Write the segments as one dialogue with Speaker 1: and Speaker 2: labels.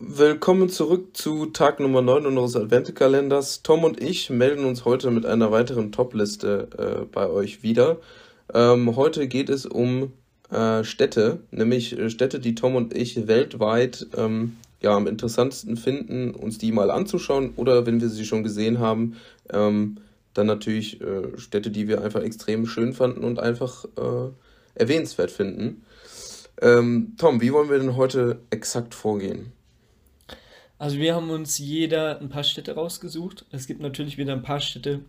Speaker 1: Willkommen zurück zu Tag Nummer 9 unseres Adventekalenders. Tom und ich melden uns heute mit einer weiteren Top-Liste äh, bei euch wieder. Ähm, heute geht es um äh, Städte, nämlich äh, Städte, die Tom und ich weltweit ähm, ja, am interessantesten finden, uns die mal anzuschauen oder wenn wir sie schon gesehen haben, ähm, dann natürlich äh, Städte, die wir einfach extrem schön fanden und einfach äh, erwähnenswert finden. Ähm, Tom, wie wollen wir denn heute exakt vorgehen?
Speaker 2: Also wir haben uns jeder ein paar Städte rausgesucht. Es gibt natürlich wieder ein paar Städte,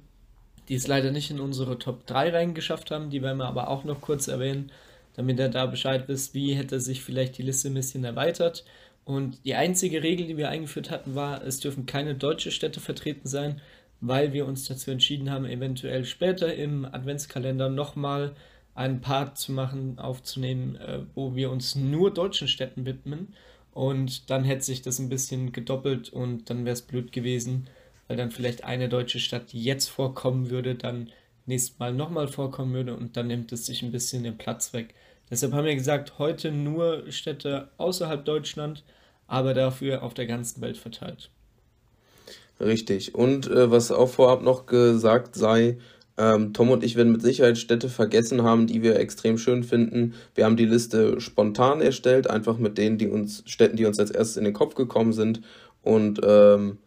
Speaker 2: die es leider nicht in unsere Top 3 reingeschafft haben. Die werden wir aber auch noch kurz erwähnen, damit ihr da Bescheid wisst, wie hätte sich vielleicht die Liste ein bisschen erweitert. Und die einzige Regel, die wir eingeführt hatten, war, es dürfen keine deutsche Städte vertreten sein, weil wir uns dazu entschieden haben, eventuell später im Adventskalender nochmal einen Part zu machen, aufzunehmen, äh, wo wir uns nur deutschen Städten widmen. Und dann hätte sich das ein bisschen gedoppelt und dann wäre es blöd gewesen, weil dann vielleicht eine deutsche Stadt, die jetzt vorkommen würde, dann nächstes Mal nochmal vorkommen würde und dann nimmt es sich ein bisschen den Platz weg. Deshalb haben wir gesagt, heute nur Städte außerhalb Deutschland, aber dafür auf der ganzen Welt verteilt.
Speaker 1: Richtig. Und äh, was auch vorab noch gesagt sei, ähm, Tom und ich werden mit Sicherheit Städte vergessen haben, die wir extrem schön finden. Wir haben die Liste spontan erstellt, einfach mit denen, die uns, Städten, die uns als erstes in den Kopf gekommen sind. Und ähm,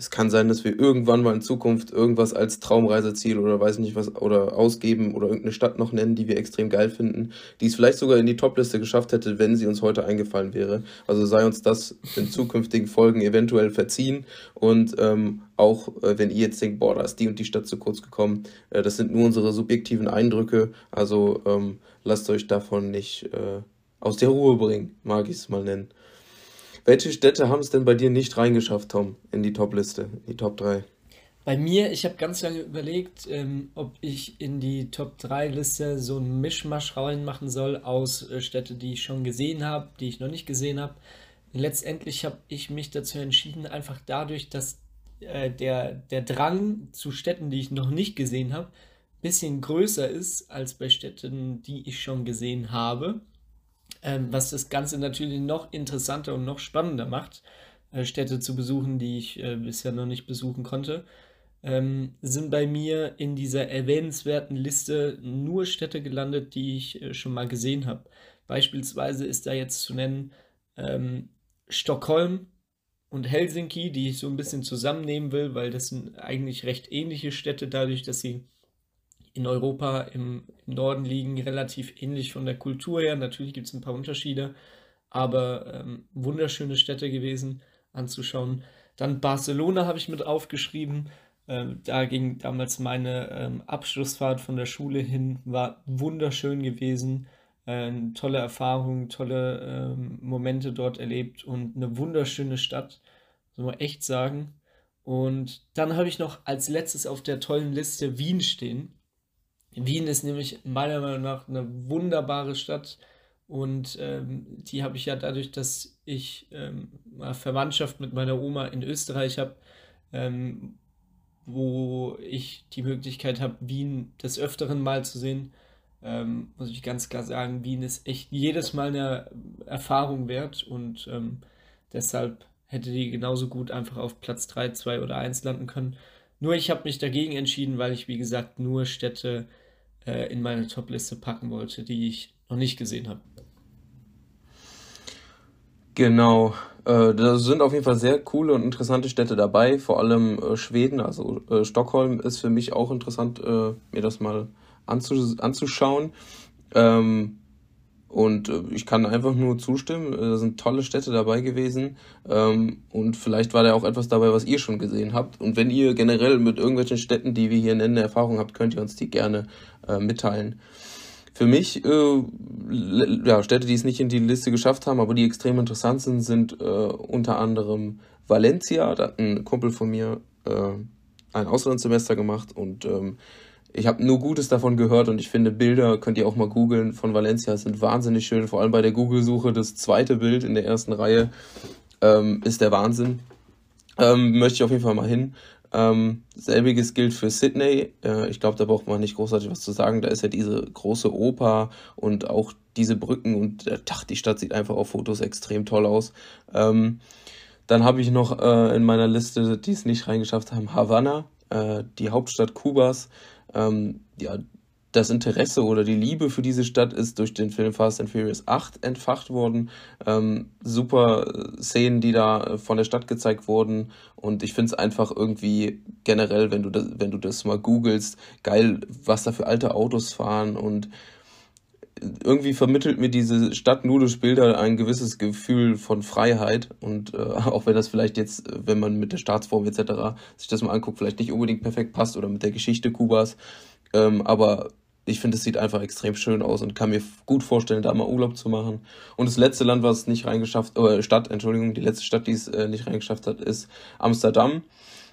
Speaker 1: es kann sein, dass wir irgendwann mal in Zukunft irgendwas als Traumreiseziel oder weiß nicht was oder ausgeben oder irgendeine Stadt noch nennen, die wir extrem geil finden, die es vielleicht sogar in die Topliste geschafft hätte, wenn sie uns heute eingefallen wäre. Also sei uns das in zukünftigen Folgen eventuell verziehen und ähm, auch äh, wenn ihr jetzt denkt, boah, da ist die und die Stadt zu kurz gekommen, äh, das sind nur unsere subjektiven Eindrücke. Also ähm, lasst euch davon nicht äh, aus der Ruhe bringen, mag ich es mal nennen. Welche Städte haben es denn bei dir nicht reingeschafft, Tom, in die Top-Liste, in die Top 3?
Speaker 2: Bei mir, ich habe ganz lange überlegt, ähm, ob ich in die Top 3 Liste so einen Mischmasch reinmachen soll aus äh, Städte, die ich schon gesehen habe, die ich noch nicht gesehen habe. Letztendlich habe ich mich dazu entschieden, einfach dadurch, dass äh, der, der Drang zu Städten, die ich noch nicht gesehen habe, ein bisschen größer ist als bei Städten, die ich schon gesehen habe ähm, was das Ganze natürlich noch interessanter und noch spannender macht, äh, Städte zu besuchen, die ich äh, bisher noch nicht besuchen konnte, ähm, sind bei mir in dieser erwähnenswerten Liste nur Städte gelandet, die ich äh, schon mal gesehen habe. Beispielsweise ist da jetzt zu nennen ähm, Stockholm und Helsinki, die ich so ein bisschen zusammennehmen will, weil das sind eigentlich recht ähnliche Städte, dadurch, dass sie in Europa im, im Norden liegen, relativ ähnlich von der Kultur her. Natürlich gibt es ein paar Unterschiede, aber ähm, wunderschöne Städte gewesen anzuschauen. Dann Barcelona habe ich mit aufgeschrieben. Ähm, da ging damals meine ähm, Abschlussfahrt von der Schule hin, war wunderschön gewesen. Äh, tolle Erfahrungen, tolle ähm, Momente dort erlebt und eine wunderschöne Stadt, soll man echt sagen. Und dann habe ich noch als letztes auf der tollen Liste Wien stehen. Wien ist nämlich meiner Meinung nach eine wunderbare Stadt und ähm, die habe ich ja dadurch, dass ich ähm, Verwandtschaft mit meiner Oma in Österreich habe, ähm, wo ich die Möglichkeit habe, Wien des Öfteren mal zu sehen, ähm, muss ich ganz klar sagen, Wien ist echt jedes Mal eine Erfahrung wert und ähm, deshalb hätte die genauso gut einfach auf Platz 3, 2 oder 1 landen können. Nur ich habe mich dagegen entschieden, weil ich, wie gesagt, nur Städte äh, in meine Top-Liste packen wollte, die ich noch nicht gesehen habe.
Speaker 1: Genau, äh, da sind auf jeden Fall sehr coole und interessante Städte dabei, vor allem äh, Schweden, also äh, Stockholm ist für mich auch interessant, äh, mir das mal anzus anzuschauen. Ähm, und äh, ich kann einfach nur zustimmen. Äh, da sind tolle Städte dabei gewesen. Ähm, und vielleicht war da auch etwas dabei, was ihr schon gesehen habt. Und wenn ihr generell mit irgendwelchen Städten, die wir hier nennen, Erfahrung habt, könnt ihr uns die gerne äh, mitteilen. Für mich, ja, Städte, die es nicht in die Liste geschafft haben, aber die extrem interessant sind, sind unter anderem Valencia. Da hat ein Kumpel von mir ein Auslandssemester gemacht und ähm, ich habe nur Gutes davon gehört und ich finde Bilder, könnt ihr auch mal googeln, von Valencia sind wahnsinnig schön. Vor allem bei der Google-Suche das zweite Bild in der ersten Reihe ähm, ist der Wahnsinn. Ähm, möchte ich auf jeden Fall mal hin. Ähm, selbiges gilt für Sydney. Äh, ich glaube, da braucht man nicht großartig was zu sagen. Da ist ja diese große Oper und auch diese Brücken und äh, ach, die Stadt sieht einfach auf Fotos extrem toll aus. Ähm, Dann habe ich noch äh, in meiner Liste, die es nicht reingeschafft haben, Havanna, äh, die Hauptstadt Kubas. Ähm, ja, das Interesse oder die Liebe für diese Stadt ist durch den Film Fast and Furious 8 entfacht worden. Ähm, super Szenen, die da von der Stadt gezeigt wurden. Und ich finde es einfach irgendwie generell, wenn du das, wenn du das mal googelst, geil, was da für alte Autos fahren und irgendwie vermittelt mir diese Stadt nur durch Bilder ein gewisses Gefühl von Freiheit und äh, auch wenn das vielleicht jetzt, wenn man mit der Staatsform etc. sich das mal anguckt, vielleicht nicht unbedingt perfekt passt oder mit der Geschichte Kubas, ähm, aber ich finde, es sieht einfach extrem schön aus und kann mir gut vorstellen, da mal Urlaub zu machen. Und das letzte Land, was es nicht reingeschafft, äh, Stadt, Entschuldigung, die letzte Stadt, die es äh, nicht reingeschafft hat, ist Amsterdam.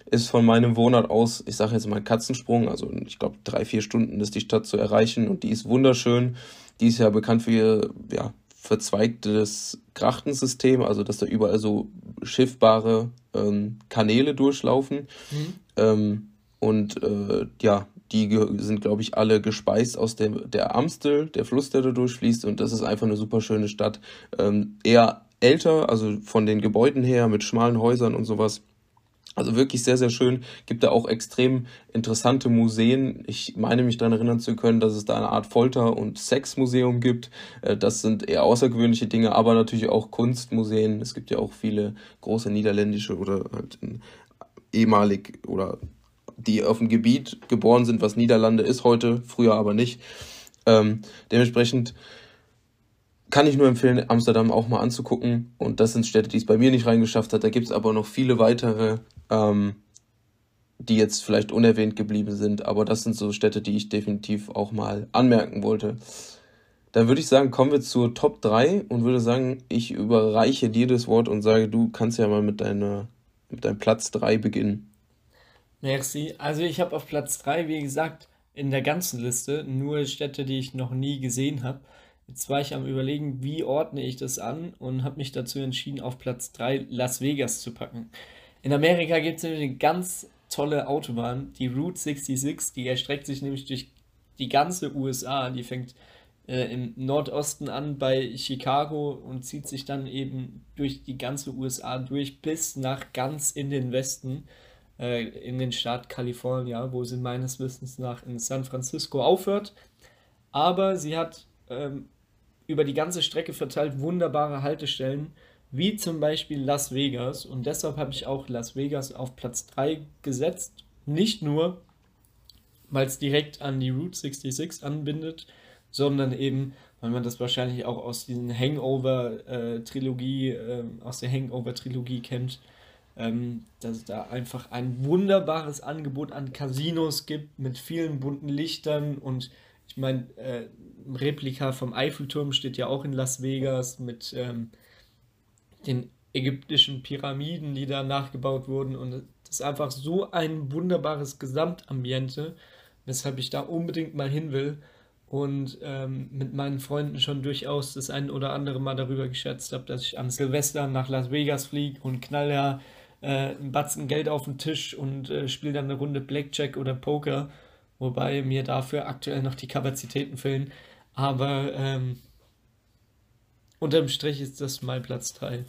Speaker 1: Ist von meinem Wohnort aus, ich sage jetzt mal Katzensprung, also ich glaube drei, vier Stunden ist die Stadt zu erreichen und die ist wunderschön. Die ist ja bekannt für ihr ja, verzweigtes Krachtensystem, also dass da überall so schiffbare ähm, Kanäle durchlaufen. Mhm. Ähm, und äh, ja, die sind, glaube ich, alle gespeist aus dem, der Amstel, der Fluss, der da durchfließt. Und das ist einfach eine super schöne Stadt. Ähm, eher älter, also von den Gebäuden her, mit schmalen Häusern und sowas. Also wirklich sehr, sehr schön. Gibt da auch extrem interessante Museen. Ich meine mich daran erinnern zu können, dass es da eine Art Folter- und Sexmuseum gibt. Äh, das sind eher außergewöhnliche Dinge, aber natürlich auch Kunstmuseen. Es gibt ja auch viele große niederländische oder halt ehemalig oder die auf dem Gebiet geboren sind, was Niederlande ist heute, früher aber nicht. Ähm, dementsprechend kann ich nur empfehlen, Amsterdam auch mal anzugucken. Und das sind Städte, die es bei mir nicht reingeschafft hat. Da gibt es aber noch viele weitere, ähm, die jetzt vielleicht unerwähnt geblieben sind. Aber das sind so Städte, die ich definitiv auch mal anmerken wollte. Dann würde ich sagen, kommen wir zur Top 3 und würde sagen, ich überreiche dir das Wort und sage, du kannst ja mal mit, deiner, mit deinem Platz 3 beginnen.
Speaker 2: Merci. Also ich habe auf Platz 3, wie gesagt, in der ganzen Liste nur Städte, die ich noch nie gesehen habe. Jetzt war ich am Überlegen, wie ordne ich das an und habe mich dazu entschieden, auf Platz 3 Las Vegas zu packen. In Amerika gibt es nämlich eine ganz tolle Autobahn, die Route 66, die erstreckt sich nämlich durch die ganze USA. Die fängt äh, im Nordosten an bei Chicago und zieht sich dann eben durch die ganze USA durch bis nach ganz in den Westen äh, in den Staat Kalifornien, wo sie meines Wissens nach in San Francisco aufhört. Aber sie hat ähm, über die ganze Strecke verteilt wunderbare Haltestellen, wie zum Beispiel Las Vegas. Und deshalb habe ich auch Las Vegas auf Platz 3 gesetzt. Nicht nur, weil es direkt an die Route 66 anbindet, sondern eben, weil man das wahrscheinlich auch aus diesen Hangover-Trilogie, äh, äh, aus der Hangover-Trilogie kennt, ähm, dass es da einfach ein wunderbares Angebot an Casinos gibt mit vielen bunten Lichtern und ich meine, äh, ein Replika vom Eiffelturm steht ja auch in Las Vegas mit ähm, den ägyptischen Pyramiden, die da nachgebaut wurden. Und das ist einfach so ein wunderbares Gesamtambiente, weshalb ich da unbedingt mal hin will. Und ähm, mit meinen Freunden schon durchaus das ein oder andere Mal darüber geschätzt habe, dass ich am Silvester nach Las Vegas fliege und knall ja äh, einen Batzen Geld auf den Tisch und äh, spiele dann eine Runde Blackjack oder Poker, wobei mir dafür aktuell noch die Kapazitäten fehlen. Aber ähm, unterm Strich ist das mein Platz 3.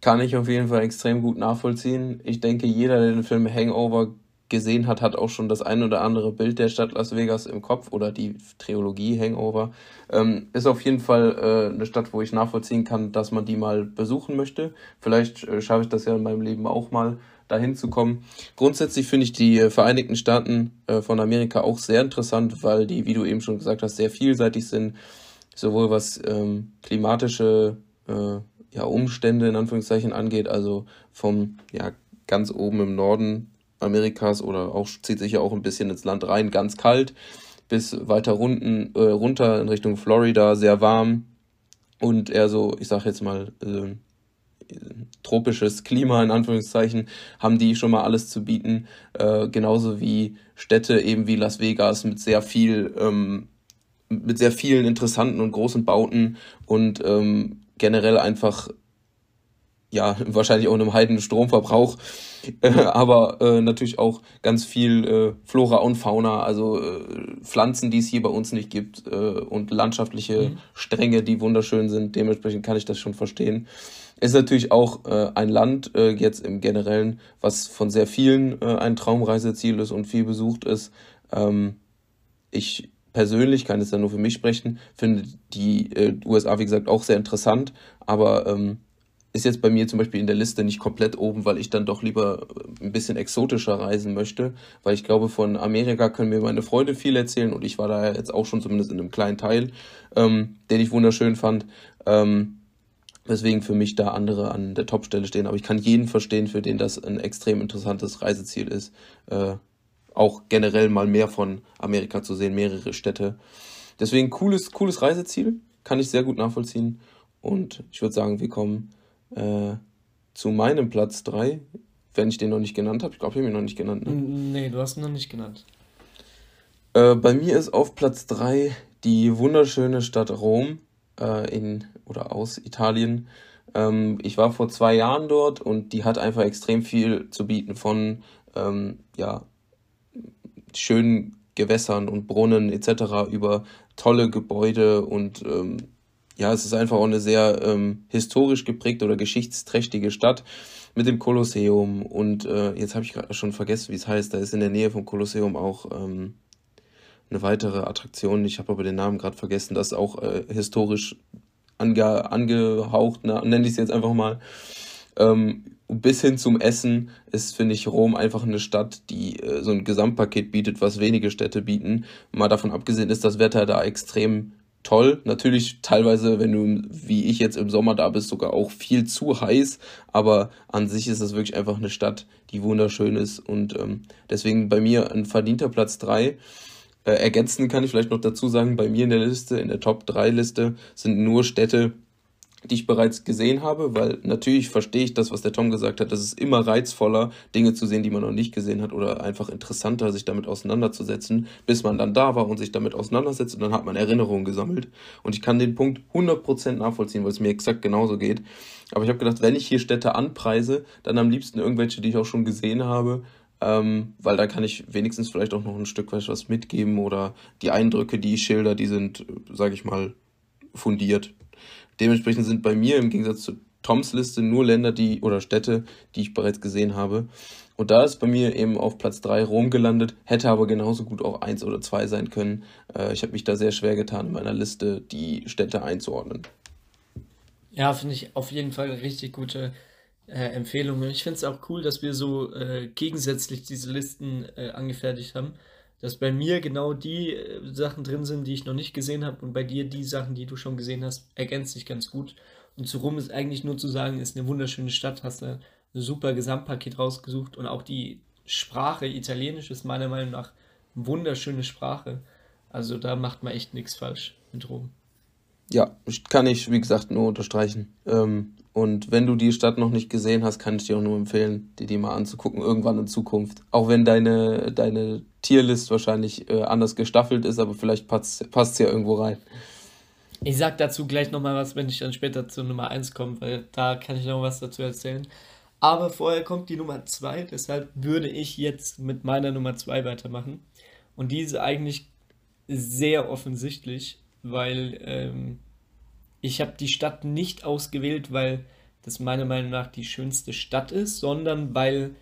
Speaker 1: Kann ich auf jeden Fall extrem gut nachvollziehen. Ich denke, jeder, der den Film Hangover gesehen hat, hat auch schon das ein oder andere Bild der Stadt Las Vegas im Kopf oder die Trilogie Hangover. Ähm, ist auf jeden Fall äh, eine Stadt, wo ich nachvollziehen kann, dass man die mal besuchen möchte. Vielleicht äh, schaffe ich das ja in meinem Leben auch mal dahin zu kommen. Grundsätzlich finde ich die äh, Vereinigten Staaten äh, von Amerika auch sehr interessant, weil die, wie du eben schon gesagt hast, sehr vielseitig sind, sowohl was ähm, klimatische äh, ja, Umstände in Anführungszeichen angeht, also vom ja, ganz oben im Norden Amerikas oder auch zieht sich ja auch ein bisschen ins Land rein, ganz kalt, bis weiter runden, äh, runter in Richtung Florida, sehr warm und eher so, ich sag jetzt mal, äh, tropisches Klima in Anführungszeichen, haben die schon mal alles zu bieten, äh, genauso wie Städte eben wie Las Vegas mit sehr viel, ähm, mit sehr vielen interessanten und großen Bauten und ähm, generell einfach ja, wahrscheinlich auch einem heiden Stromverbrauch, äh, aber äh, natürlich auch ganz viel äh, Flora und Fauna, also äh, Pflanzen, die es hier bei uns nicht gibt äh, und landschaftliche mhm. Stränge, die wunderschön sind. Dementsprechend kann ich das schon verstehen. Ist natürlich auch äh, ein Land äh, jetzt im Generellen, was von sehr vielen äh, ein Traumreiseziel ist und viel besucht ist. Ähm, ich persönlich kann es ja nur für mich sprechen, finde die äh, USA, wie gesagt, auch sehr interessant, aber ähm, ist jetzt bei mir zum Beispiel in der Liste nicht komplett oben, weil ich dann doch lieber äh, ein bisschen exotischer reisen möchte, weil ich glaube, von Amerika können mir meine Freunde viel erzählen und ich war da jetzt auch schon zumindest in einem kleinen Teil, ähm, den ich wunderschön fand. Ähm, weswegen für mich da andere an der Topstelle stehen. Aber ich kann jeden verstehen, für den das ein extrem interessantes Reiseziel ist. Äh, auch generell mal mehr von Amerika zu sehen, mehrere Städte. Deswegen cooles, cooles Reiseziel, kann ich sehr gut nachvollziehen. Und ich würde sagen, wir kommen äh, zu meinem Platz 3, wenn ich den noch nicht genannt habe. Ich glaube, ich habe ihn noch nicht genannt. Ne?
Speaker 2: Nee, du hast ihn noch nicht genannt.
Speaker 1: Äh, bei mir ist auf Platz 3 die wunderschöne Stadt Rom äh, in oder aus Italien. Ähm, ich war vor zwei Jahren dort und die hat einfach extrem viel zu bieten von ähm, ja, schönen Gewässern und Brunnen etc. über tolle Gebäude und ähm, ja, es ist einfach auch eine sehr ähm, historisch geprägte oder geschichtsträchtige Stadt mit dem Kolosseum und äh, jetzt habe ich gerade schon vergessen, wie es heißt. Da ist in der Nähe vom Kolosseum auch ähm, eine weitere Attraktion. Ich habe aber den Namen gerade vergessen. Das ist auch äh, historisch ange, angehaucht, ne, nenne ich es jetzt einfach mal. Ähm, bis hin zum Essen ist, finde ich, Rom einfach eine Stadt, die äh, so ein Gesamtpaket bietet, was wenige Städte bieten. Mal davon abgesehen ist das Wetter da extrem toll. Natürlich teilweise, wenn du wie ich jetzt im Sommer da bist, sogar auch viel zu heiß. Aber an sich ist das wirklich einfach eine Stadt, die wunderschön ist. Und ähm, deswegen bei mir ein verdienter Platz 3. Äh, ergänzend kann ich vielleicht noch dazu sagen, bei mir in der Liste, in der Top 3 Liste, sind nur Städte, die ich bereits gesehen habe, weil natürlich verstehe ich das, was der Tom gesagt hat. Das ist immer reizvoller, Dinge zu sehen, die man noch nicht gesehen hat oder einfach interessanter, sich damit auseinanderzusetzen, bis man dann da war und sich damit auseinandersetzt und dann hat man Erinnerungen gesammelt. Und ich kann den Punkt 100% nachvollziehen, weil es mir exakt genauso geht. Aber ich habe gedacht, wenn ich hier Städte anpreise, dann am liebsten irgendwelche, die ich auch schon gesehen habe, ähm, weil da kann ich wenigstens vielleicht auch noch ein Stück weit was mitgeben oder die Eindrücke, die ich schilder, die sind, sage ich mal, fundiert. Dementsprechend sind bei mir im Gegensatz zu Toms Liste nur Länder, die oder Städte, die ich bereits gesehen habe. Und da ist bei mir eben auf Platz 3 Rom gelandet, hätte aber genauso gut auch 1 oder 2 sein können. Äh, ich habe mich da sehr schwer getan, in meiner Liste die Städte einzuordnen.
Speaker 2: Ja, finde ich auf jeden Fall richtig gute äh, Empfehlung. Ich finde es auch cool, dass wir so äh, gegensätzlich diese Listen äh, angefertigt haben dass bei mir genau die äh, Sachen drin sind, die ich noch nicht gesehen habe und bei dir die Sachen, die du schon gesehen hast, ergänzt sich ganz gut. Und zu Rom ist eigentlich nur zu sagen, ist eine wunderschöne Stadt, hast ein super Gesamtpaket rausgesucht und auch die Sprache, Italienisch ist meiner Meinung nach eine wunderschöne Sprache. Also da macht man echt nichts falsch mit Rom.
Speaker 1: Ja, kann ich, wie gesagt, nur unterstreichen. Ähm, und wenn du die Stadt noch nicht gesehen hast, kann ich dir auch nur empfehlen, dir die mal anzugucken, irgendwann in Zukunft. Auch wenn deine, deine Tierlist wahrscheinlich äh, anders gestaffelt ist, aber vielleicht passt es ja irgendwo rein.
Speaker 2: Ich sag dazu gleich nochmal was, wenn ich dann später zur Nummer 1 komme, weil da kann ich noch was dazu erzählen. Aber vorher kommt die Nummer 2, deshalb würde ich jetzt mit meiner Nummer 2 weitermachen. Und die ist eigentlich sehr offensichtlich, weil ähm, ich habe die Stadt nicht ausgewählt, weil das meiner Meinung nach die schönste Stadt ist, sondern weil,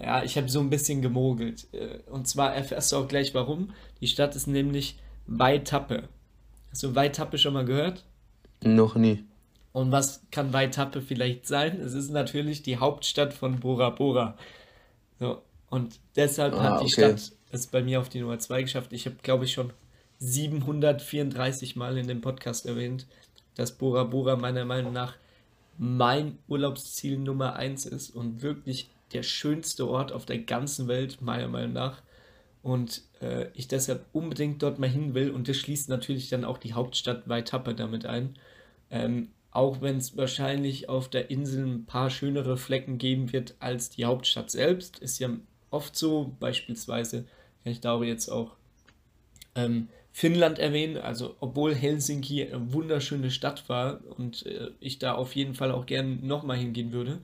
Speaker 2: ja, ich habe so ein bisschen gemogelt. Äh, und zwar erfährst du auch gleich warum. Die Stadt ist nämlich Weitappe. Hast du Weitappe schon mal gehört?
Speaker 1: Noch nie.
Speaker 2: Und was kann Weitappe vielleicht sein? Es ist natürlich die Hauptstadt von Bora Bora. So, und deshalb ah, hat die okay. Stadt es bei mir auf die Nummer 2 geschafft. Ich habe, glaube ich, schon 734 Mal in dem Podcast erwähnt, dass Bora Bora meiner Meinung nach mein Urlaubsziel Nummer 1 ist und wirklich der schönste Ort auf der ganzen Welt, meiner Meinung nach. Und äh, ich deshalb unbedingt dort mal hin will. Und das schließt natürlich dann auch die Hauptstadt Waitappe damit ein. Ähm, auch wenn es wahrscheinlich auf der Insel ein paar schönere Flecken geben wird als die Hauptstadt selbst. Ist ja oft so, beispielsweise ich darüber jetzt auch ähm, Finnland erwähnen. Also, obwohl Helsinki eine wunderschöne Stadt war und äh, ich da auf jeden Fall auch gern nochmal hingehen würde,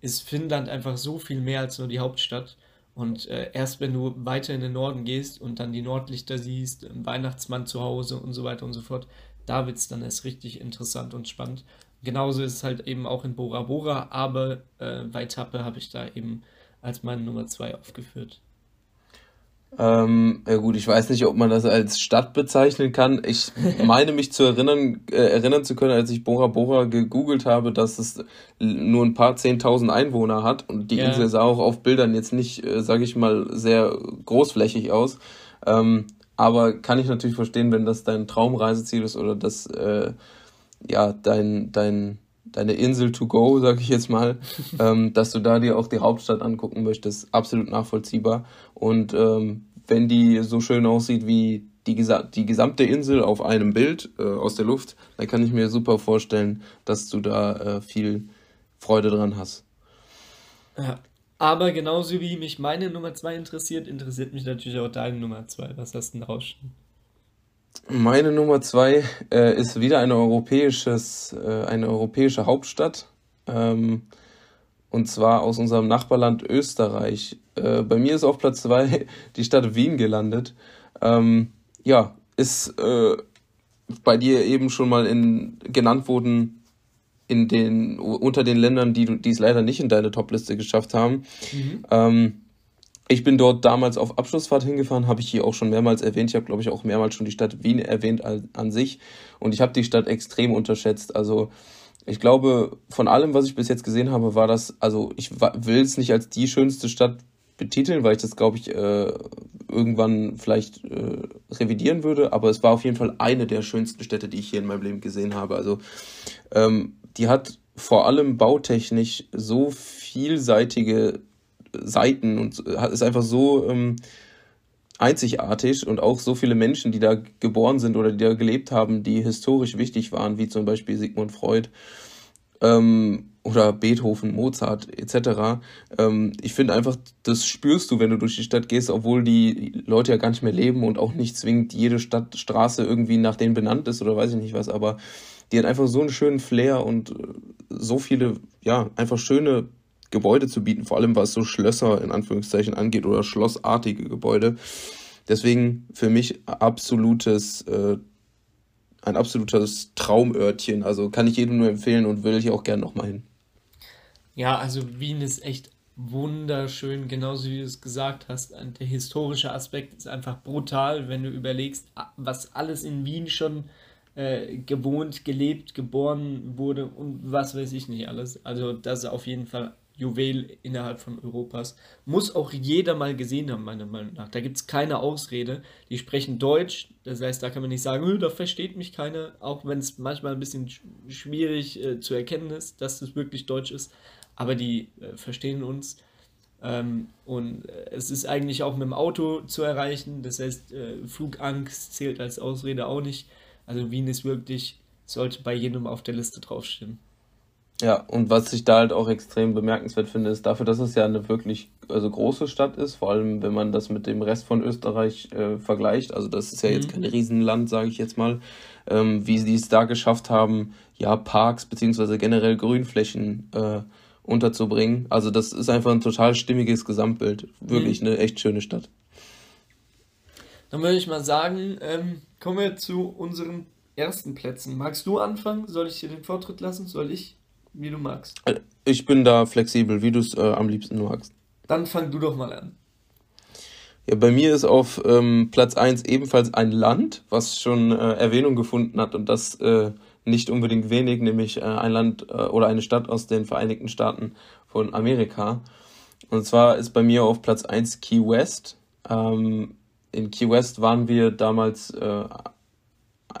Speaker 2: ist Finnland einfach so viel mehr als nur die Hauptstadt. Und äh, erst wenn du weiter in den Norden gehst und dann die Nordlichter siehst, im Weihnachtsmann zu Hause und so weiter und so fort, da wird es dann erst richtig interessant und spannend. Genauso ist es halt eben auch in Bora Bora, aber äh, Waitappe habe ich da eben als meine Nummer zwei aufgeführt.
Speaker 1: Ähm, ja gut, ich weiß nicht, ob man das als Stadt bezeichnen kann. Ich meine mich zu erinnern, äh, erinnern zu können, als ich Bora Bora gegoogelt habe, dass es nur ein paar zehntausend Einwohner hat und die ja. Insel sah auch auf Bildern jetzt nicht, äh, sage ich mal, sehr großflächig aus. Ähm, aber kann ich natürlich verstehen, wenn das dein Traumreiseziel ist oder das äh, ja dein dein deine Insel to go, sag ich jetzt mal, ähm, dass du da dir auch die Hauptstadt angucken möchtest, absolut nachvollziehbar. Und ähm, wenn die so schön aussieht wie die, gesa die gesamte Insel auf einem Bild äh, aus der Luft, dann kann ich mir super vorstellen, dass du da äh, viel Freude dran hast.
Speaker 2: Ja, aber genauso wie mich meine Nummer 2 interessiert, interessiert mich natürlich auch deine Nummer 2. Was hast du denn rausstehen?
Speaker 1: Meine Nummer zwei äh, ist wieder eine, europäisches, äh, eine europäische Hauptstadt. Ähm, und zwar aus unserem Nachbarland Österreich. Äh, bei mir ist auf Platz zwei die Stadt Wien gelandet. Ähm, ja, ist äh, bei dir eben schon mal in, genannt worden in den, unter den Ländern, die, die es leider nicht in deine Topliste geschafft haben. Mhm. Ähm, ich bin dort damals auf Abschlussfahrt hingefahren, habe ich hier auch schon mehrmals erwähnt. Ich habe, glaube ich, auch mehrmals schon die Stadt Wien erwähnt an sich. Und ich habe die Stadt extrem unterschätzt. Also ich glaube, von allem, was ich bis jetzt gesehen habe, war das, also ich will es nicht als die schönste Stadt betiteln, weil ich das, glaube ich, äh, irgendwann vielleicht äh, revidieren würde. Aber es war auf jeden Fall eine der schönsten Städte, die ich hier in meinem Leben gesehen habe. Also ähm, die hat vor allem bautechnisch so vielseitige Seiten und ist einfach so ähm, einzigartig und auch so viele Menschen, die da geboren sind oder die da gelebt haben, die historisch wichtig waren, wie zum Beispiel Sigmund Freud ähm, oder Beethoven, Mozart etc. Ähm, ich finde einfach, das spürst du, wenn du durch die Stadt gehst, obwohl die Leute ja gar nicht mehr leben und auch nicht zwingend jede Stadtstraße irgendwie nach denen benannt ist oder weiß ich nicht was, aber die hat einfach so einen schönen Flair und äh, so viele, ja, einfach schöne Gebäude zu bieten, vor allem was so Schlösser in Anführungszeichen angeht oder schlossartige Gebäude. Deswegen für mich absolutes, äh, ein absolutes Traumörtchen. Also kann ich jedem nur empfehlen und will ich auch gerne nochmal hin.
Speaker 2: Ja, also Wien ist echt wunderschön, genauso wie du es gesagt hast. Der historische Aspekt ist einfach brutal, wenn du überlegst, was alles in Wien schon äh, gewohnt, gelebt, geboren wurde und was weiß ich nicht alles. Also das ist auf jeden Fall Juwel innerhalb von Europas. Muss auch jeder mal gesehen haben, meiner Meinung nach. Da gibt es keine Ausrede. Die sprechen Deutsch, das heißt, da kann man nicht sagen, da versteht mich keiner, auch wenn es manchmal ein bisschen schwierig äh, zu erkennen ist, dass es wirklich Deutsch ist. Aber die äh, verstehen uns. Ähm, und äh, es ist eigentlich auch mit dem Auto zu erreichen. Das heißt, äh, Flugangst zählt als Ausrede auch nicht. Also Wien ist wirklich, sollte bei jedem auf der Liste draufstehen.
Speaker 1: Ja, und was ich da halt auch extrem bemerkenswert finde, ist dafür, dass es ja eine wirklich also große Stadt ist, vor allem wenn man das mit dem Rest von Österreich äh, vergleicht. Also das ist ja jetzt mhm. kein Riesenland, sage ich jetzt mal, ähm, wie sie es da geschafft haben, ja Parks beziehungsweise generell Grünflächen äh, unterzubringen. Also das ist einfach ein total stimmiges Gesamtbild. Wirklich mhm. eine echt schöne Stadt.
Speaker 2: Dann würde ich mal sagen, ähm, kommen wir zu unseren ersten Plätzen. Magst du anfangen? Soll ich dir den Vortritt lassen? Soll ich? Wie du magst.
Speaker 1: Äh, ich bin da flexibel, wie du es äh, am liebsten magst.
Speaker 2: Dann fang du doch mal an.
Speaker 1: Ja, bei mir ist auf ähm, Platz 1 ebenfalls ein Land, was schon äh, Erwähnung gefunden hat und das äh, nicht unbedingt wenig, nämlich äh, ein Land äh, oder eine Stadt aus den Vereinigten Staaten von Amerika. Und zwar ist bei mir auf Platz 1 Key West. Ähm, in Key West waren wir damals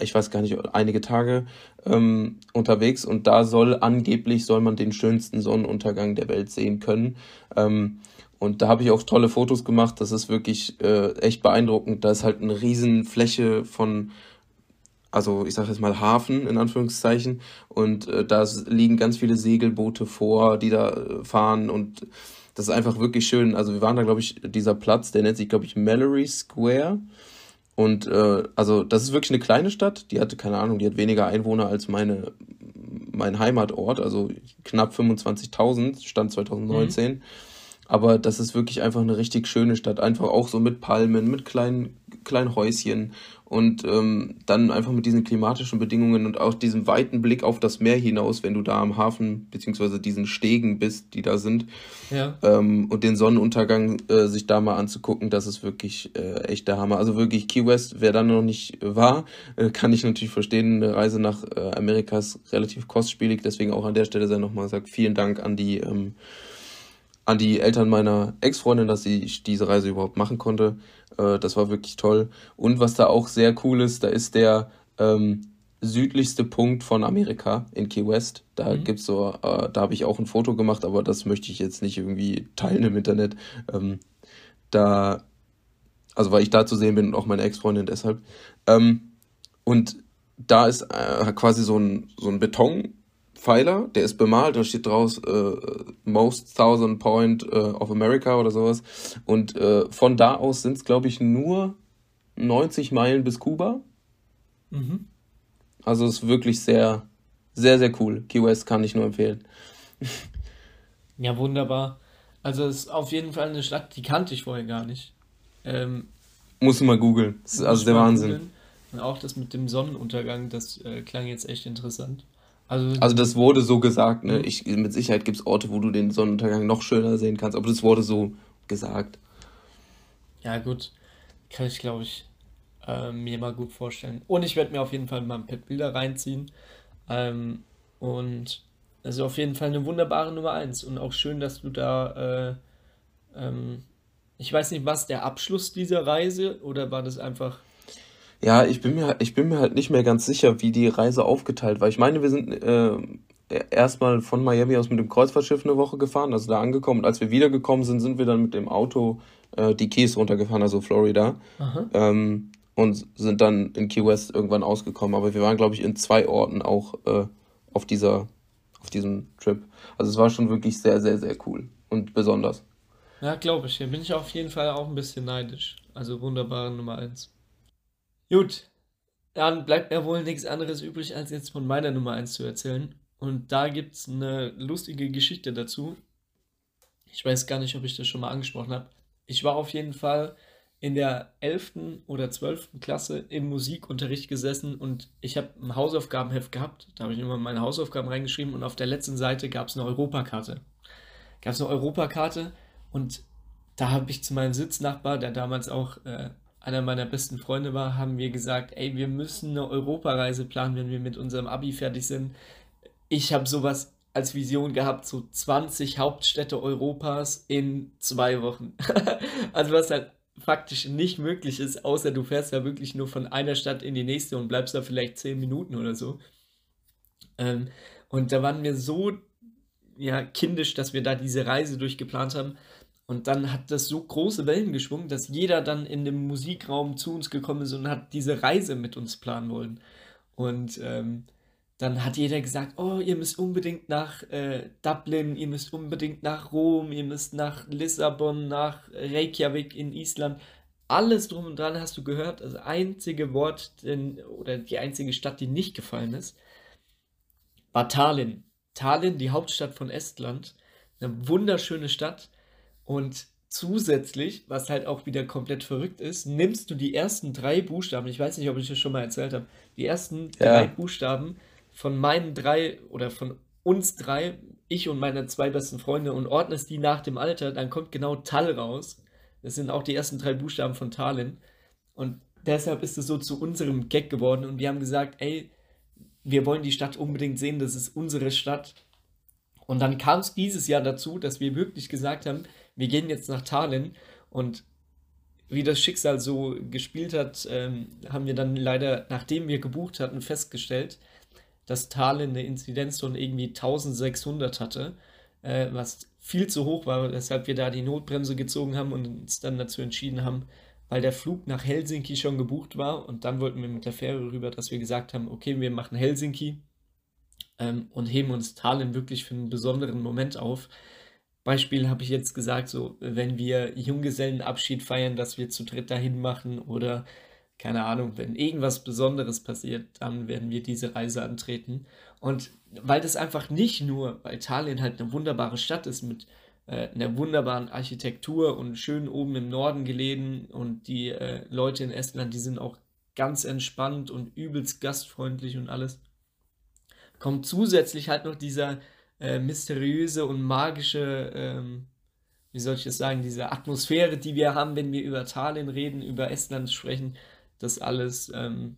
Speaker 1: ich weiß gar nicht, einige Tage ähm, unterwegs und da soll angeblich, soll man den schönsten Sonnenuntergang der Welt sehen können. Ähm, und da habe ich auch tolle Fotos gemacht, das ist wirklich äh, echt beeindruckend. Da ist halt eine riesen Fläche von, also ich sage jetzt mal Hafen in Anführungszeichen und äh, da liegen ganz viele Segelboote vor, die da äh, fahren und das ist einfach wirklich schön. Also wir waren da, glaube ich, dieser Platz, der nennt sich, glaube ich, Mallory Square. Und äh, also das ist wirklich eine kleine Stadt. Die hatte keine Ahnung, die hat weniger Einwohner als meine mein Heimatort, also knapp 25.000 stand 2019. Mhm. Aber das ist wirklich einfach eine richtig schöne Stadt. Einfach auch so mit Palmen, mit kleinen, kleinen Häuschen und ähm, dann einfach mit diesen klimatischen Bedingungen und auch diesem weiten Blick auf das Meer hinaus, wenn du da am Hafen beziehungsweise diesen Stegen bist, die da sind. Ja. Ähm, und den Sonnenuntergang äh, sich da mal anzugucken, das ist wirklich äh, echt der Hammer. Also wirklich Key West, wer da noch nicht war, äh, kann ich natürlich verstehen. Eine Reise nach äh, Amerika ist relativ kostspielig, deswegen auch an der Stelle sei nochmal gesagt, vielen Dank an die ähm, an die Eltern meiner Ex-Freundin, dass ich diese Reise überhaupt machen konnte. Äh, das war wirklich toll. Und was da auch sehr cool ist, da ist der ähm, südlichste Punkt von Amerika in Key West. Da mhm. gibt's so, äh, da habe ich auch ein Foto gemacht, aber das möchte ich jetzt nicht irgendwie teilen im Internet. Ähm, da, also weil ich da zu sehen bin und auch meine Ex-Freundin deshalb. Ähm, und da ist äh, quasi so ein, so ein Beton, Pfeiler, der ist bemalt, da steht draus äh, Most Thousand Point äh, of America oder sowas. Und äh, von da aus sind es, glaube ich, nur 90 Meilen bis Kuba. Mhm. Also ist wirklich sehr, sehr, sehr cool. Key West kann ich nur empfehlen.
Speaker 2: Ja, wunderbar. Also es ist auf jeden Fall eine Stadt, die kannte ich vorher gar nicht. Ähm,
Speaker 1: Muss mal googeln. Das ist also der Wahnsinn. Googlen.
Speaker 2: Und auch das mit dem Sonnenuntergang, das äh, klang jetzt echt interessant. Also,
Speaker 1: also das wurde so gesagt, ne? Ich, mit Sicherheit gibt es Orte, wo du den Sonnenuntergang noch schöner sehen kannst, aber das wurde so gesagt.
Speaker 2: Ja, gut. Kann ich, glaube ich, äh, mir mal gut vorstellen. Und ich werde mir auf jeden Fall mal ein paar Bilder reinziehen. Ähm, und es ist auf jeden Fall eine wunderbare Nummer 1. Und auch schön, dass du da, äh, ähm, ich weiß nicht, was der Abschluss dieser Reise oder war das einfach
Speaker 1: ja, ich bin mir, ich bin mir halt nicht mehr ganz sicher, wie die Reise aufgeteilt war. Ich meine, wir sind äh, erstmal von Miami aus mit dem Kreuzfahrtschiff eine Woche gefahren, also da angekommen. Und als wir wiedergekommen sind, sind wir dann mit dem Auto äh, die Keys runtergefahren, also Florida. Ähm, und sind dann in Key West irgendwann ausgekommen. Aber wir waren, glaube ich, in zwei Orten auch äh, auf dieser, auf diesem Trip. Also es war schon wirklich sehr, sehr, sehr cool und besonders.
Speaker 2: Ja, glaube ich. Hier bin ich auf jeden Fall auch ein bisschen neidisch. Also wunderbare Nummer eins. Gut, dann bleibt mir wohl nichts anderes übrig, als jetzt von meiner Nummer 1 zu erzählen. Und da gibt es eine lustige Geschichte dazu. Ich weiß gar nicht, ob ich das schon mal angesprochen habe. Ich war auf jeden Fall in der 11. oder 12. Klasse im Musikunterricht gesessen und ich habe ein Hausaufgabenheft gehabt. Da habe ich immer meine Hausaufgaben reingeschrieben und auf der letzten Seite gab es eine Europakarte. Gab es eine Europakarte und da habe ich zu meinem Sitznachbar, der damals auch äh, einer meiner besten Freunde war, haben wir gesagt, ey, wir müssen eine Europareise planen, wenn wir mit unserem Abi fertig sind. Ich habe sowas als Vision gehabt, so 20 Hauptstädte Europas in zwei Wochen. also was halt faktisch nicht möglich ist, außer du fährst ja wirklich nur von einer Stadt in die nächste und bleibst da vielleicht 10 Minuten oder so. Ähm, und da waren wir so ja, kindisch, dass wir da diese Reise durchgeplant haben. Und dann hat das so große Wellen geschwungen, dass jeder dann in dem Musikraum zu uns gekommen ist und hat diese Reise mit uns planen wollen. Und ähm, dann hat jeder gesagt, oh, ihr müsst unbedingt nach äh, Dublin, ihr müsst unbedingt nach Rom, ihr müsst nach Lissabon, nach Reykjavik in Island. Alles drum und dran hast du gehört. Das einzige Wort den, oder die einzige Stadt, die nicht gefallen ist, war Tallinn. Tallinn, die Hauptstadt von Estland. Eine wunderschöne Stadt und zusätzlich, was halt auch wieder komplett verrückt ist, nimmst du die ersten drei Buchstaben, ich weiß nicht, ob ich das schon mal erzählt habe, die ersten ja. drei Buchstaben von meinen drei oder von uns drei, ich und meine zwei besten Freunde und ordnest die nach dem Alter, dann kommt genau Tal raus. Das sind auch die ersten drei Buchstaben von Tallinn. Und deshalb ist es so zu unserem Gag geworden und wir haben gesagt, ey, wir wollen die Stadt unbedingt sehen, das ist unsere Stadt. Und dann kam es dieses Jahr dazu, dass wir wirklich gesagt haben, wir gehen jetzt nach Tallinn und wie das Schicksal so gespielt hat, ähm, haben wir dann leider, nachdem wir gebucht hatten, festgestellt, dass Tallinn eine Inzidenz von irgendwie 1600 hatte, äh, was viel zu hoch war, weshalb wir da die Notbremse gezogen haben und uns dann dazu entschieden haben, weil der Flug nach Helsinki schon gebucht war. Und dann wollten wir mit der Fähre rüber, dass wir gesagt haben, okay, wir machen Helsinki ähm, und heben uns Tallinn wirklich für einen besonderen Moment auf, Beispiel habe ich jetzt gesagt, so wenn wir Junggesellenabschied feiern, dass wir zu dritt dahin machen oder keine Ahnung, wenn irgendwas Besonderes passiert, dann werden wir diese Reise antreten. Und weil das einfach nicht nur, weil Tallinn halt eine wunderbare Stadt ist mit äh, einer wunderbaren Architektur und schön oben im Norden gelegen und die äh, Leute in Estland, die sind auch ganz entspannt und übelst gastfreundlich und alles. Kommt zusätzlich halt noch dieser äh, mysteriöse und magische, ähm, wie soll ich das sagen, diese Atmosphäre, die wir haben, wenn wir über Tallinn reden, über Estland sprechen, das alles ähm,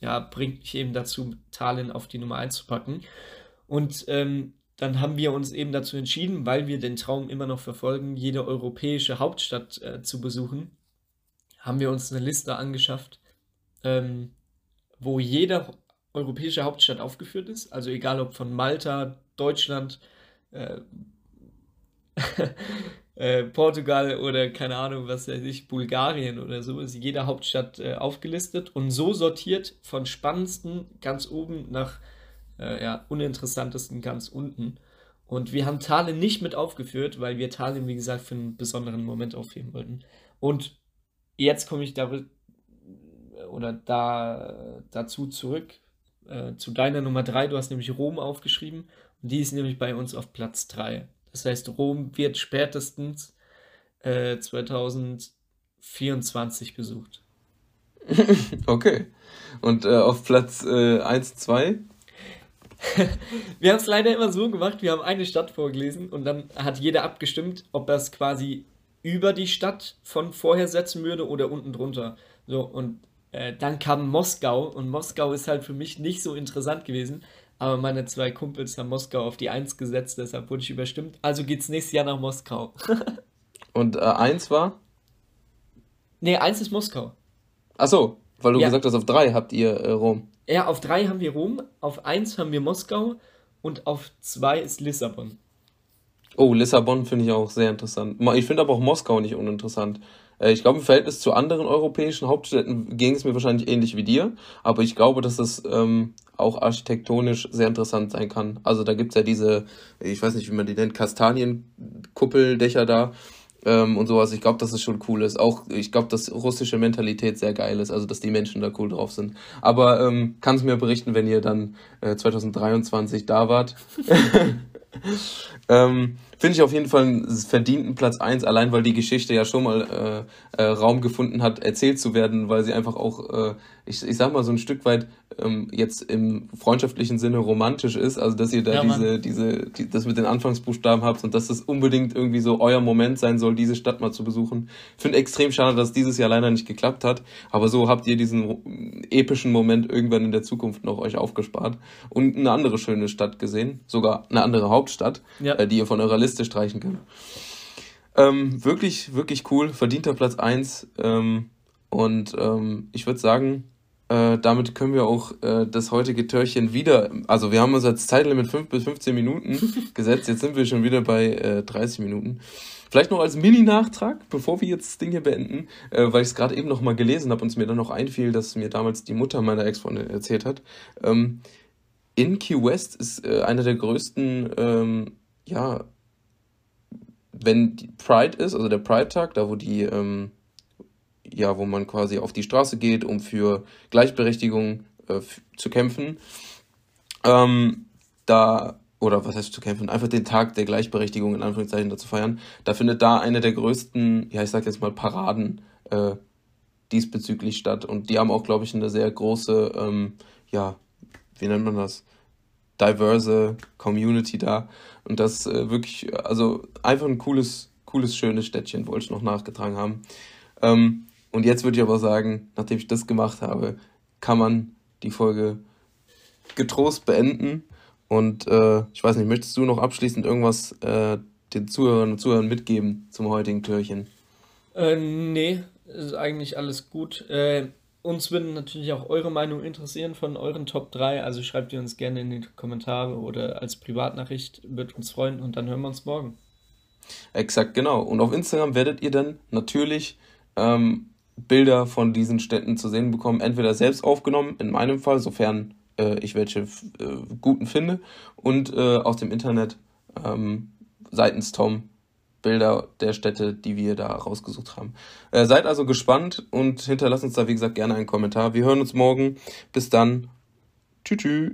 Speaker 2: ja, bringt mich eben dazu, Tallinn auf die Nummer 1 zu packen. Und ähm, dann haben wir uns eben dazu entschieden, weil wir den Traum immer noch verfolgen, jede europäische Hauptstadt äh, zu besuchen, haben wir uns eine Liste angeschafft, ähm, wo jede europäische Hauptstadt aufgeführt ist. Also egal ob von Malta, Deutschland, äh, äh, Portugal oder keine Ahnung, was weiß ich, Bulgarien oder so, ist jede Hauptstadt äh, aufgelistet und so sortiert von spannendsten ganz oben nach äh, ja, uninteressantesten ganz unten. Und wir haben Tallinn nicht mit aufgeführt, weil wir Tallinn, wie gesagt, für einen besonderen Moment aufheben wollten. Und jetzt komme ich da oder da dazu zurück äh, zu deiner Nummer 3. Du hast nämlich Rom aufgeschrieben und die ist nämlich bei uns auf Platz 3. Das heißt, Rom wird spätestens äh, 2024 besucht.
Speaker 1: okay. Und äh, auf Platz äh, 1, 2?
Speaker 2: wir haben es leider immer so gemacht, wir haben eine Stadt vorgelesen und dann hat jeder abgestimmt, ob er es quasi über die Stadt von vorher setzen würde oder unten drunter. So, und äh, dann kam Moskau und Moskau ist halt für mich nicht so interessant gewesen, aber meine zwei Kumpels haben Moskau auf die Eins gesetzt, deshalb wurde ich überstimmt. Also geht's nächstes Jahr nach Moskau.
Speaker 1: Und äh, eins war?
Speaker 2: Nee, eins ist Moskau.
Speaker 1: Ach so, weil du ja. gesagt hast, auf drei habt ihr äh, Rom.
Speaker 2: Ja, auf drei haben wir Rom, auf eins haben wir Moskau und auf zwei ist Lissabon.
Speaker 1: Oh, Lissabon finde ich auch sehr interessant. Ich finde aber auch Moskau nicht uninteressant. Äh, ich glaube, im Verhältnis zu anderen europäischen Hauptstädten ging es mir wahrscheinlich ähnlich wie dir, aber ich glaube, dass es ähm, auch architektonisch sehr interessant sein kann. Also da gibt's ja diese, ich weiß nicht, wie man die nennt, Kastanienkuppeldächer da ähm, und sowas. Ich glaube, dass es schon cool ist. Auch ich glaube, dass russische Mentalität sehr geil ist, also dass die Menschen da cool drauf sind. Aber ähm, kannst mir berichten, wenn ihr dann äh, 2023 da wart. ähm, Finde ich auf jeden Fall einen verdienten Platz 1, allein weil die Geschichte ja schon mal äh, äh, Raum gefunden hat, erzählt zu werden, weil sie einfach auch, äh, ich, ich sag mal, so ein Stück weit ähm, jetzt im freundschaftlichen Sinne romantisch ist. Also, dass ihr da ja, diese, diese, die, das mit den Anfangsbuchstaben habt und dass das unbedingt irgendwie so euer Moment sein soll, diese Stadt mal zu besuchen. Ich finde extrem schade, dass dieses Jahr leider nicht geklappt hat. Aber so habt ihr diesen epischen Moment irgendwann in der Zukunft noch euch aufgespart und eine andere schöne Stadt gesehen, sogar eine andere Hauptstadt, ja. äh, die ihr von eurer Liste streichen könnt. Ähm, wirklich, wirklich cool, verdienter Platz 1. Ähm, und ähm, ich würde sagen, äh, damit können wir auch äh, das heutige Törchen wieder, also wir haben uns als Zeitlimit 5 bis 15 Minuten gesetzt, jetzt sind wir schon wieder bei äh, 30 Minuten. Vielleicht noch als Mini-Nachtrag, bevor wir jetzt das Ding hier beenden, äh, weil ich es gerade eben noch mal gelesen habe und es mir dann noch einfiel, dass mir damals die Mutter meiner Ex-Freundin erzählt hat. Ähm, in Key West ist äh, einer der größten, ähm, ja, wenn Pride ist, also der Pride-Tag, da wo die ähm, ja, wo man quasi auf die Straße geht, um für Gleichberechtigung äh, zu kämpfen. Ähm, da, oder was heißt zu kämpfen? Einfach den Tag der Gleichberechtigung in Anführungszeichen dazu feiern. Da findet da eine der größten, ja, ich sag jetzt mal Paraden äh, diesbezüglich statt. Und die haben auch, glaube ich, eine sehr große, ähm, ja, wie nennt man das? Diverse Community da. Und das äh, wirklich, also einfach ein cooles, cooles, schönes Städtchen, wollte ich noch nachgetragen haben. Ähm, und jetzt würde ich aber sagen, nachdem ich das gemacht habe, kann man die Folge getrost beenden. Und äh, ich weiß nicht, möchtest du noch abschließend irgendwas äh, den Zuhörern und Zuhörern mitgeben zum heutigen Türchen?
Speaker 2: Äh, nee, ist eigentlich alles gut. Äh, uns würden natürlich auch eure Meinung interessieren von euren Top 3. Also schreibt ihr uns gerne in die Kommentare oder als Privatnachricht. Wird uns freuen und dann hören wir uns morgen.
Speaker 1: Exakt, genau. Und auf Instagram werdet ihr dann natürlich ähm, Bilder von diesen Städten zu sehen bekommen, entweder selbst aufgenommen, in meinem Fall, sofern äh, ich welche äh, guten finde, und äh, aus dem Internet ähm, seitens Tom Bilder der Städte, die wir da rausgesucht haben. Äh, seid also gespannt und hinterlasst uns da, wie gesagt, gerne einen Kommentar. Wir hören uns morgen. Bis dann. Tschüss.